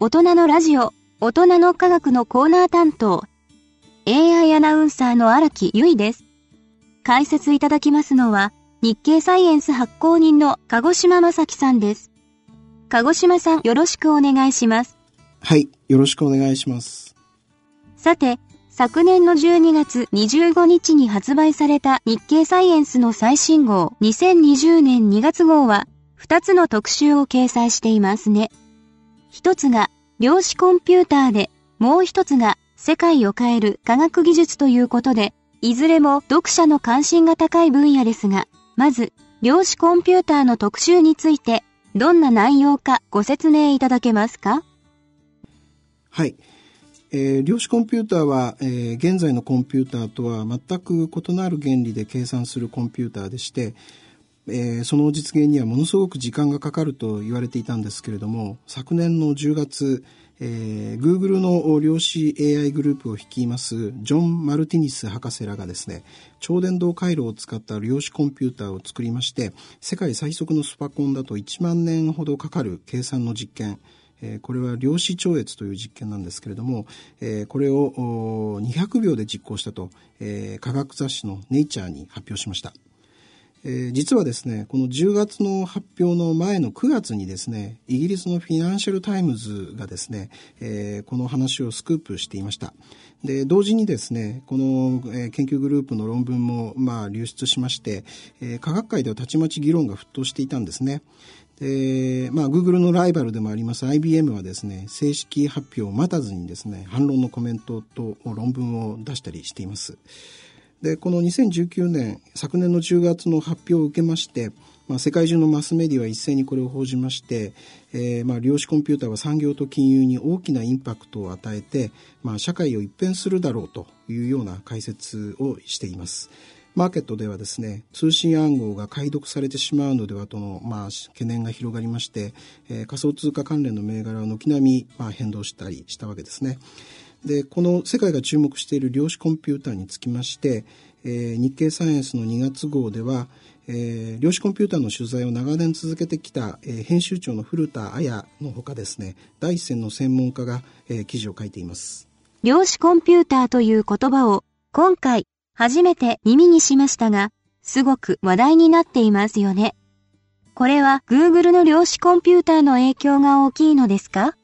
大人のラジオ、大人の科学のコーナー担当、AI アナウンサーの荒木由衣です。解説いただきますのは、日経サイエンス発行人の鹿児島正樹さんです。鹿児島さんよろしくお願いします。はい、よろしくお願いします。さて、昨年の12月25日に発売された日経サイエンスの最新号2020年2月号は2つの特集を掲載していますね。一つが量子コンピューターで、もう一つが世界を変える科学技術ということで、いずれも読者の関心が高い分野ですが、まず、量子コンピューターの特集について、どんな内容かご説明いただけますか？はい。えー、量子コンピューターは、えー、現在のコンピューターとは全く異なる原理で計算するコンピューターでして、えー、その実現にはものすごく時間がかかると言われていたんですけれども昨年の10月、えー、Google の量子 AI グループを率いますジョン・マルティニス博士らがですね超電導回路を使った量子コンピューターを作りまして世界最速のスパコンだと1万年ほどかかる計算の実験えこれは量子超越という実験なんですけれども、えこれを200秒で実行したと、え科学雑誌のネイチャーに発表しました。えー、実はですね、この10月の発表の前の9月にですね、イギリスのフィナンシャルタイムズがですね、えー、この話をスクープしていました。で、同時にですね、この、え、研究グループの論文も、まあ、流出しまして、え、科学界ではたちまち議論が沸騰していたんですね。で、まあ、Google のライバルでもあります IBM はですね、正式発表を待たずにですね、反論のコメントと論文を出したりしています。で、この2019年、昨年の10月の発表を受けまして、まあ、世界中のマスメディアは一斉にこれを報じまして、えー、まあ量子コンピューターは産業と金融に大きなインパクトを与えて、まあ、社会を一変するだろうというような解説をしています。マーケットではですね、通信暗号が解読されてしまうのではとの、まあ、懸念が広がりまして、えー、仮想通貨関連の銘柄は軒並み、まあ、変動したりしたわけですね。で、この世界が注目している量子コンピューターにつきまして、えー、日経サイエンスの2月号では、えー、量子コンピューターの取材を長年続けてきた、えー、編集長の古田彩のほかですね、第一線の専門家が、えー、記事を書いています。量子コンピューターという言葉を今回初めて耳にしましたが、すごく話題になっていますよね。これは Google の量子コンピューターの影響が大きいのですか？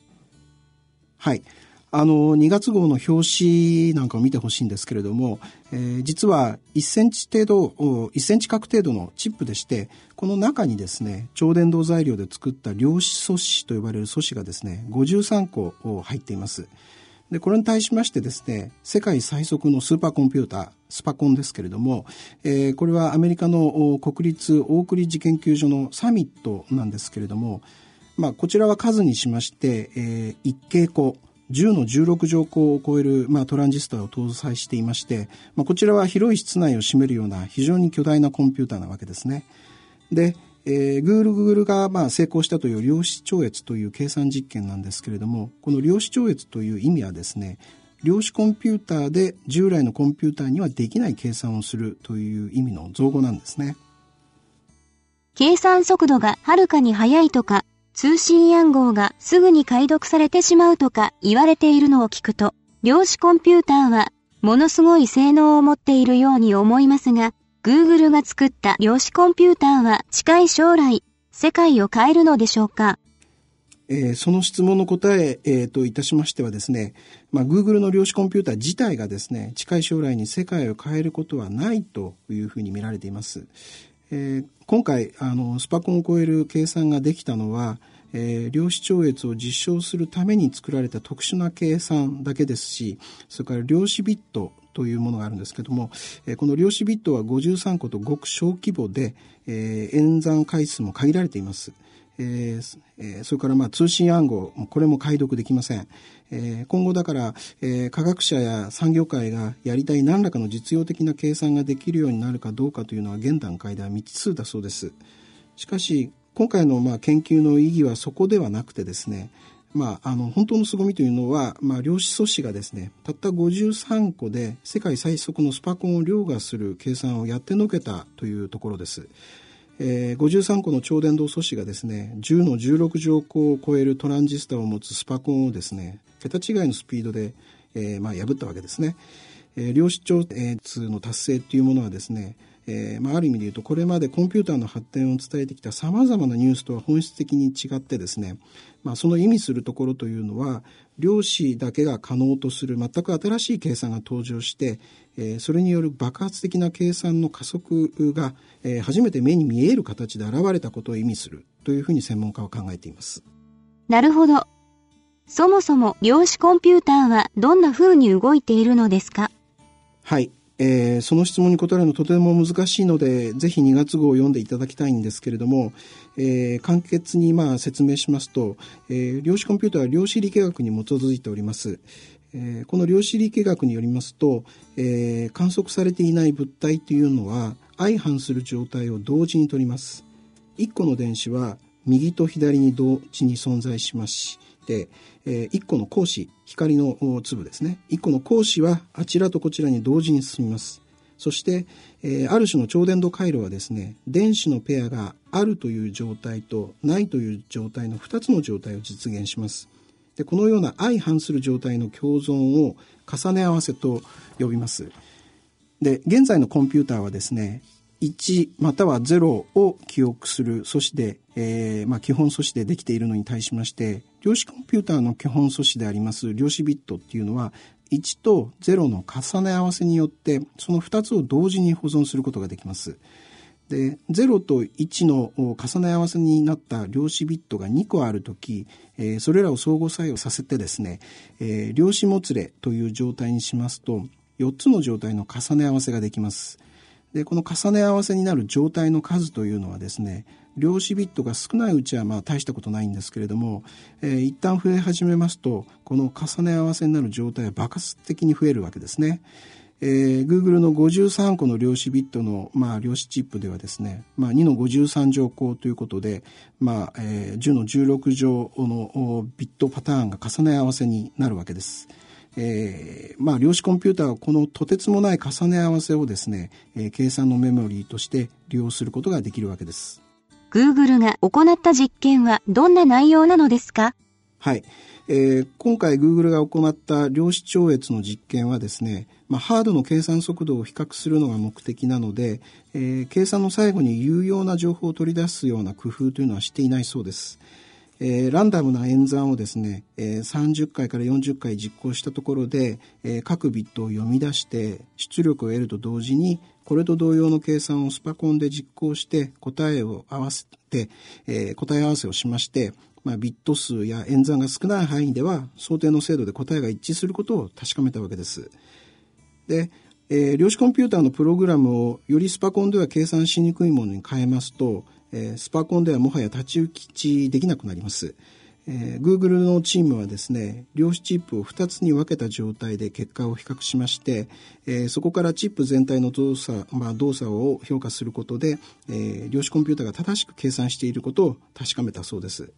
はい。あの、2月号の表紙なんかを見てほしいんですけれども、えー、実は1センチ程度、1センチ角程度のチップでして、この中にですね、超電導材料で作った量子素子と呼ばれる素子がですね、53個入っています。で、これに対しましてですね、世界最速のスーパーコンピューター、スパコンですけれども、えー、これはアメリカの国立オークリッジ研究所のサミットなんですけれども、まあ、こちらは数にしまして、えー、一傾個、10の16乗項を超える、まあ、トランジスタを搭載していまして、まあ、こちらは広い室内を占めるような非常に巨大なコンピューターなわけですね。で、えー、Google, がまあ成功したという量子超越という計算実験なんですけれども、この量子超越という意味はですね、量子コンピューターで従来のコンピューターにはできない計算をするという意味の造語なんですね。計算速度がはるかに速いとか、通信暗号がすぐに解読されてしまうとか言われているのを聞くと、量子コンピューターはものすごい性能を持っているように思いますが、Google が作った量子コンピューターは近い将来、世界を変えるのでしょうか？えー、その質問の答ええー、といたしましてはですね、まあ、Google の量子コンピューター自体がですね、近い将来に世界を変えることはないというふうに見られています。えー、今回、あの、スパコンを超える計算ができたのは、えー、量子超越を実証するために作られた特殊な計算だけですし、それから量子ビットというものがあるんですけども、えこの量子ビットは53個とごく小規模で、えー、演算回数も限られています。えーえー、それからまあ通信暗号、これも解読できません。えー、今後だから、えー、科学者や産業界がやりたい何らかの実用的な計算ができるようになるかどうかというのは現段階では未知数だそうです。しかし、今回のまあ研究の意義はそこではなくてですね、まあ、あの、本当の凄みというのは、まあ、量子素子がですね、たった53個で世界最速のスパコンを凌駕する計算をやってのけたというところです。えー、53個の超電導素子がですね10の16乗個を超えるトランジスタを持つスパコンをですね桁違いのスピードで、えー、まあ、破ったわけですね。えー、量子調通の達成っていうものはですねえー、まあ、ある意味で言うとこれまでコンピューターの発展を伝えてきたさまざまなニュースとは本質的に違ってですね、まあ、その意味するところというのは量子だけが可能とする全く新しい計算が登場して、えー、それによる爆発的な計算の加速が、えー、初めて目に見える形で現れたことを意味するというふうに専門家は考えています。なるほど。そもそも量子コンピューターはどんな風に動いているのですか？はい。えー、その質問に答えるのとても難しいので、ぜひ2月号を読んでいただきたいんですけれども、えー、簡潔にまあ説明しますと、えー、量子コンピューターは量子力学に基づいております。えー、この量子力学によりますと、えー、観測されていない物体というのは相反する状態を同時にとります。1個の電子は右と左に同時に存在しますし、えー、1個の光子光の粒ですね。1個の光子はあちらとこちらに同時に進みます。そして、えー、ある種の超伝導回路はですね電子のペアがあるという状態とないという状態の2つの状態を実現します。でこのような相反する状態の共存を重ね合わせと呼びます。で現在のコンピューターはですね1または0を記憶する素子で、えーまあ、基本素子でできているのに対しまして量子コンピューターの基本素子であります量子ビットっていうのは1と0の重ね合わせによってその2つを同時に保存することができます。で0と1の重ね合わせになった量子ビットが2個ある時、えー、それらを相互作用させてですね、えー、量子もつれという状態にしますと4つの状態の重ね合わせができます。でこの重ね合わせになる状態の数というのはですね量子ビットが少ないうちはまあ大したことないんですけれども、えー、一旦増え始めますとこの重ね合わせになる状態は爆発的に増えるわけですね。えー、Google の53個の量子ビットの、まあ、量子チップではですね、まあ、2の53乗項ということで、まあえー、10の16乗のビットパターンが重ね合わせになるわけです。えー、まあ、量子コンピューターはこのとてつもない重ね合わせをですね、えー、計算のメモリーとして利用することができるわけです。Google が行った実験はどんな内容なのですか？はい。えー、今回 Google が行った量子超越の実験はですね、まあ、ハードの計算速度を比較するのが目的なので、えー、計算の最後に有用な情報を取り出すような工夫というのはしていないそうです。えー、ランダムな演算をですね、えー、30回から40回実行したところで、えー、各ビットを読み出して出力を得ると同時にこれと同様の計算をスパコンで実行して答えを合わせて、えー、答え合わせをしまして、まあ、ビット数や演算が少ない範囲では想定の精度で答えが一致することを確かめたわけです。で、えー、量子コンピューターのプログラムをよりスパコンでは計算しにくいものに変えますとえー、スパコンではもはや太刀打ちできなくなります。えー、Google のチームはですね量子チップを2つに分けた状態で結果を比較しまして、えー、そこからチップ全体の動作,、まあ、動作を評価することで、えー、量子コンピューターが正しく計算していることを確かめたそうです。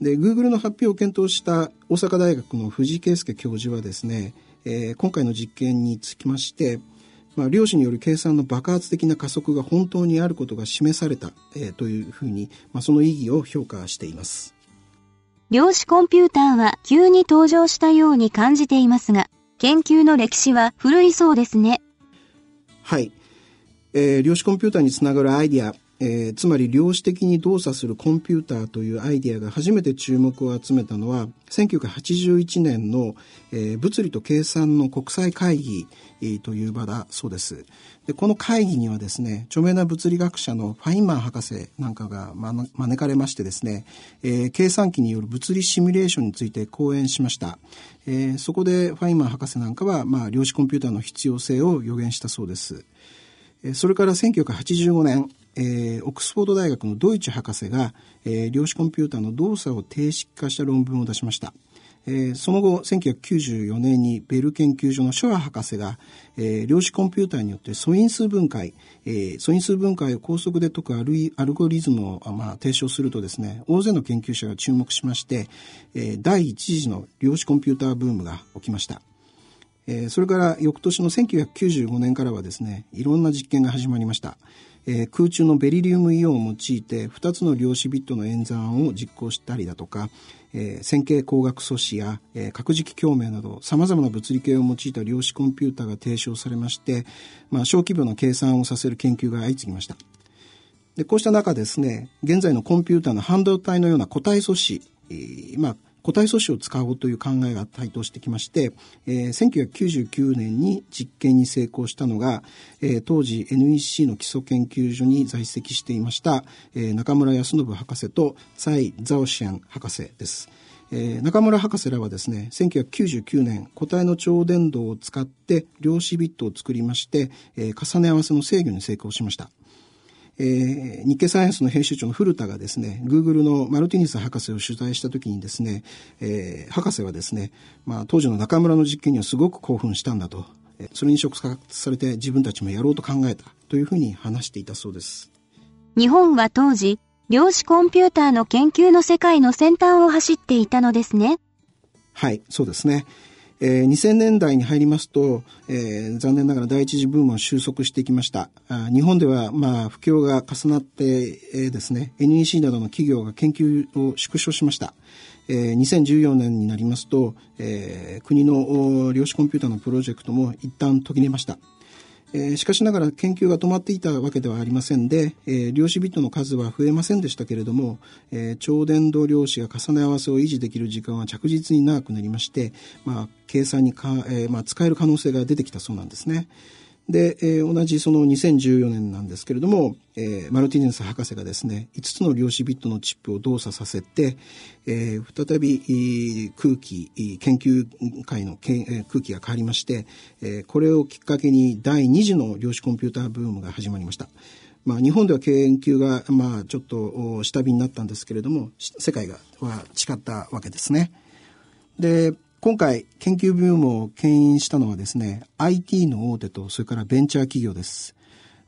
で Google の発表を検討した大阪大学の藤井圭介教授はですね、えー、今回の実験につきましてまあ、量子による計算の爆発的な加速が本当にあることが示された、えー、というふうに、まあ、その意義を評価しています。量子コンピューターは急に登場したように感じていますが、研究の歴史は古いそうですね。はい。えー、量子コンピューターにつながるアイディア、えー、つまり量子的に動作するコンピューターというアイデアが初めて注目を集めたのは1981年の、えー、物理と計算の国際会議、えー、という場だそうです。でこの会議にはですね著名な物理学者のファインマン博士なんかが招かれましてですね、え計算機による物理シミュレーションについて講演しました、えそこでファインマン博士なんかは、まあ、量子コンピューターの必要性を予言したそうです。それから1985年えー、オックスフォード大学のドイツ博士が、えー、量子コンピューターの動作を定式化した論文を出しました。えー、その後1994年にベル研究所のショア博士が、えー、量子コンピューターによって素因数分解、えー、素因数分解を高速で解くアルアルゴリズムを、まあ、提唱するとですね大勢の研究者が注目しまして、えー、第一次の量子コンピューターブームが起きました。えー、それから翌年の1995年からはですね、いろんな実験が始まりました。えー、空中のベリリウムイオンを用いて2つの量子ビットの演算を実行したりだとか、えー、線形光学素子や、えー、核磁気共鳴など様々な物理系を用いた量子コンピューターが提唱されまして、まあ、小規模な計算をさせる研究が相次ぎました。でこうした中ですね、現在のコンピューターの半導体のような固体素子、えー、まあ、固体素子を使おうという考えが台頭してきまして、えー、1999年に実験に成功したのが、えー、当時 NEC の基礎研究所に在籍していました、えー、中村康信博士と蔡ザオシアン博士です。えー、中村博士らはですね、1999年、固体の超電導を使って量子ビットを作りまして、えー、重ね合わせの制御に成功しました。えー、日経サイエンスの編集長の古田がですね、グーグルのマルティニス博士を取材した時にですね、えー、博士はですね、まあ、当時の中村の実験にはすごく興奮したんだと、それに触発されて自分たちもやろうと考えたというふうに話していたそうです。日本は当時、量子コンピューターの研究の世界の先端を走っていたのですね。はい、そうですね。えー、2000年代に入りますと、えー、残念ながら第一次ブームは収束してきました。あ日本では、まあ、不況が重なって、えー、ですね、NEC などの企業が研究を縮小しました。えー、2014年になりますと、えー、国の量子コンピューターのプロジェクトも一旦途切れました。えー、しかしながら研究が止まっていたわけではありませんで、えー、量子ビットの数は増えませんでしたけれども、えー、超伝導量子が重ね合わせを維持できる時間は着実に長くなりまして、まあ、計算にか、えまあ、使える可能性が出てきたそうなんですね。で、えー、同じその2014年なんですけれども、えー、マルティネス博士がですね、5つの量子ビットのチップを動作させて、えー、再び空気、研究会のけ、え、空気が変わりまして、えー、これをきっかけに第2次の量子コンピューターブームが始まりました。まあ、日本では研究が、まあ、ちょっと下火になったんですけれども、世界がは誓ったわけですね。で、今回研究ブームを牽引したのはですね、IT の大手とそれからベンチャー企業です。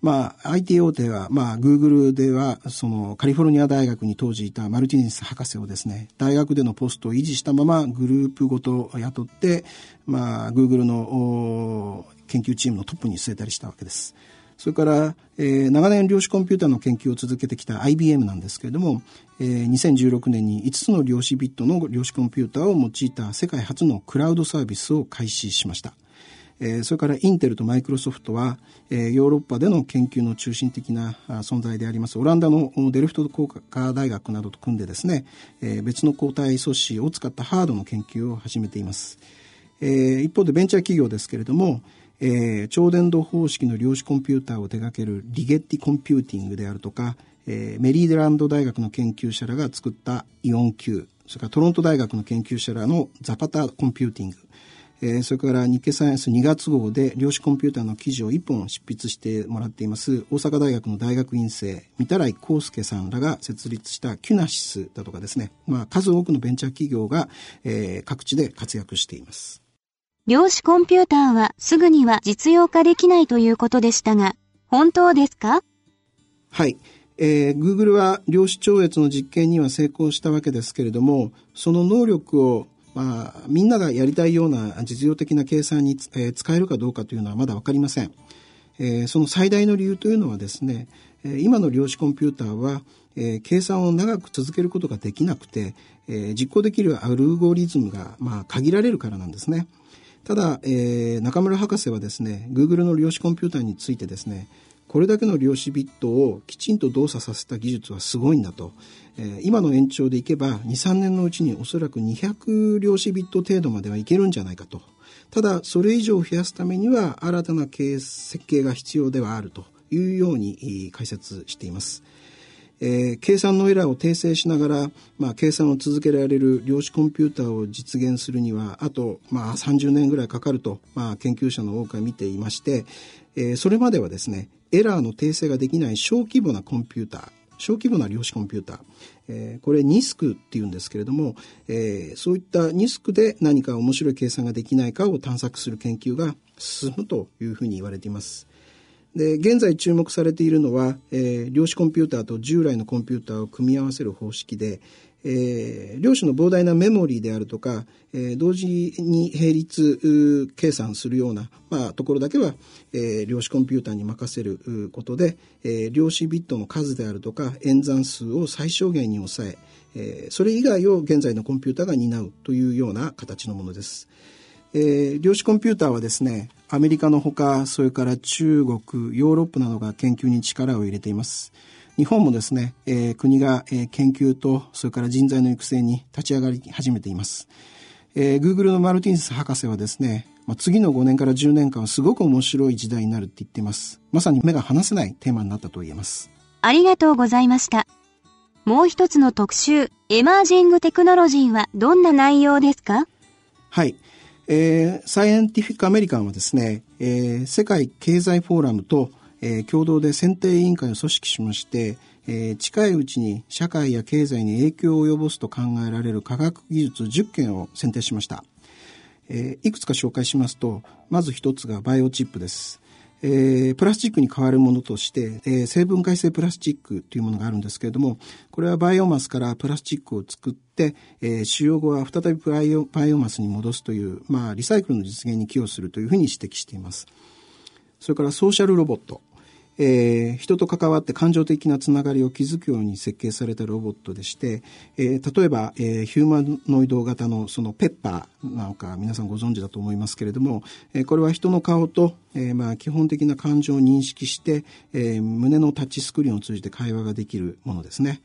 まあ、IT 大手は、まあ、Google では、その、カリフォルニア大学に当時いたマルティニス博士をですね、大学でのポストを維持したままグループごと雇って、まあ、Google の研究チームのトップに据えたりしたわけです。それから、えー、長年量子コンピューターの研究を続けてきた IBM なんですけれども、えー、2016年に5つの量子ビットの量子コンピューターを用いた世界初のクラウドサービスを開始しました。えー、それからインテルとマイクロソフトは、えー、ヨーロッパでの研究の中心的な存在でありますオランダのデルフト工科大学などと組んでですね、えー、別の固体素子を使ったハードの研究を始めています。えー、一方でベンチャー企業ですけれども、えー、超電導方式の量子コンピューターを手掛けるリゲッティコンピューティングであるとか、えー、メリーランド大学の研究者らが作ったイオン Q、それからトロント大学の研究者らのザパタコンピューティング、えー、それから日経サイエンス2月号で量子コンピューターの記事を1本執筆してもらっています大阪大学の大学院生御手洗光祐さんらが設立したキュナシスだとかですね、まあ、数多くのベンチャー企業が、えー、各地で活躍しています。量子コンピューターはすぐには実用化できないということでしたが、本当ですか？はい。えー、Google は量子超越の実験には成功したわけですけれども、その能力をまあ、みんながやりたいような実用的な計算に、えー、使えるかどうかというのはまだわかりません。えー、その最大の理由というのはですね、今の量子コンピューターは、えー、計算を長く続けることができなくて、えー、実行できるアルゴリズムが、まあ、限られるからなんですね。ただ、えー、中村博士はですね、Google の量子コンピューターについてですね、これだけの量子ビットをきちんと動作させた技術はすごいんだと。えー、今の延長でいけば、2、3年のうちにおそらく200量子ビット程度まではいけるんじゃないかと。ただ、それ以上増やすためには、新たな設計が必要ではあるというように解説しています。えー、計算のエラーを訂正しながら、まあ、計算を続けられる量子コンピューターを実現するにはあと、まあ、30年ぐらいかかると、まあ、研究者の多くは見ていまして、えー、それまではですねエラーの訂正ができない小規模なコンピューター小規模な量子コンピューター、えー、これ NISC っていうんですけれども、えー、そういった NISC で何か面白い計算ができないかを探索する研究が進むというふうに言われています。で、現在注目されているのは、えー、量子コンピューターと従来のコンピューターを組み合わせる方式で、えー、量子の膨大なメモリーであるとか、えー、同時に並立計算するような、まあ、ところだけは、えー、量子コンピューターに任せることで、え、量子ビットの数であるとか演算数を最小限に抑ええ、それ以外を現在のコンピューターが担うというような形のものです。え、量子コンピューターはですね、アメリカのほか、それから中国、ヨーロッパなどが研究に力を入れています。日本もですね、えー、国が、えー、研究と、それから人材の育成に立ち上がり始めています。えー、Google のマルティンス博士はですね、まあ、次の5年から10年間はすごく面白い時代になるって言っています。まさに目が離せないテーマになったと言えます。ありがとうございました。もう一つの特集、エマージングテクノロジーはどんな内容ですか？はい。えー、サイエンティフィックアメリカンはですね、えー、世界経済フォーラムと、えー、共同で選定委員会を組織しまして、えー、近いうちに社会や経済に影響を及ぼすと考えられる科学技術10件を選定しました。えー、いくつか紹介しますと、まず一つがバイオチップです。えー、プラスチックに代わるものとして、えー、生分解性プラスチックというものがあるんですけれども、これはバイオマスからプラスチックを作って、えー、使用後は再びバイオバイオマスに戻すという、まあ、リサイクルの実現に寄与するというふうに指摘しています。それからソーシャルロボット。えー、人と関わって感情的なつながりを築くように設計されたロボットでして、えー、例えば、えー、ヒューマノイド型のそのペッパーなんか皆さんご存知だと思いますけれども、えー、これは人の顔と、えーまあ、基本的な感情を認識して、えー、胸のタッチスクリーンを通じて会話ができるものですね。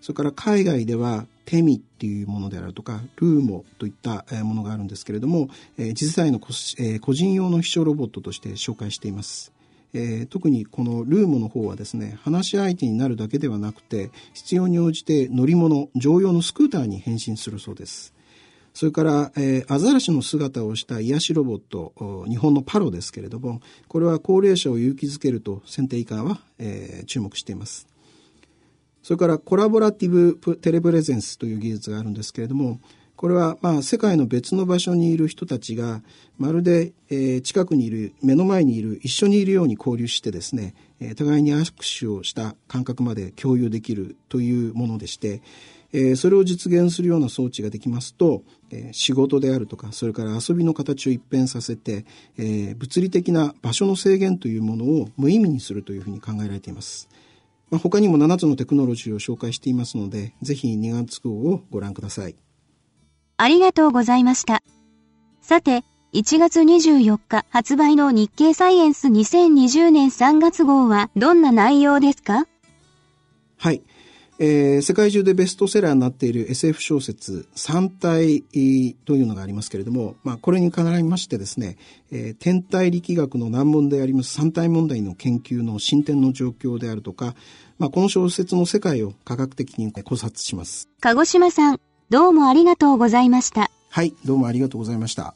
それから海外ではテミっていうものであるとか、ルーモといったものがあるんですけれども、次世代の個人用の秘書ロボットとして紹介しています。えー、特にこのルーモの方はですね、話し相手になるだけではなくて、必要に応じて乗り物、乗用のスクーターに変身するそうです。それから、えー、アザラシの姿をした癒しロボット、日本のパロですけれども、これは高齢者を勇気づけると選定以下は、えー、注目しています。それからコラボラティブテレプレゼンスという技術があるんですけれども、これはまあ世界の別の場所にいる人たちがまるで、近くにいる目の前にいる一緒にいるように交流してですね、互いに握手をした感覚まで共有できるというものでして、それを実現するような装置ができますと、仕事であるとかそれから遊びの形を一変させて、物理的な場所の制限というものを無意味にするというふうに考えられています。まあ、他にも7つのテクノロジーを紹介していますので、ぜひ2月号をご覧ください。ありがとうございました。さて、1月24日発売の日経サイエンス2020年3月号はどんな内容ですか？はい。えー、世界中でベストセラーになっている SF 小説三体というのがありますけれども、まあ、これに絡みましてですね、えー、天体力学の難問であります三体問題の研究の進展の状況であるとか、まあ、この小説の世界を科学的に考察します。鹿児島さん、どうもありがとうございました。はい、どうもありがとうございました。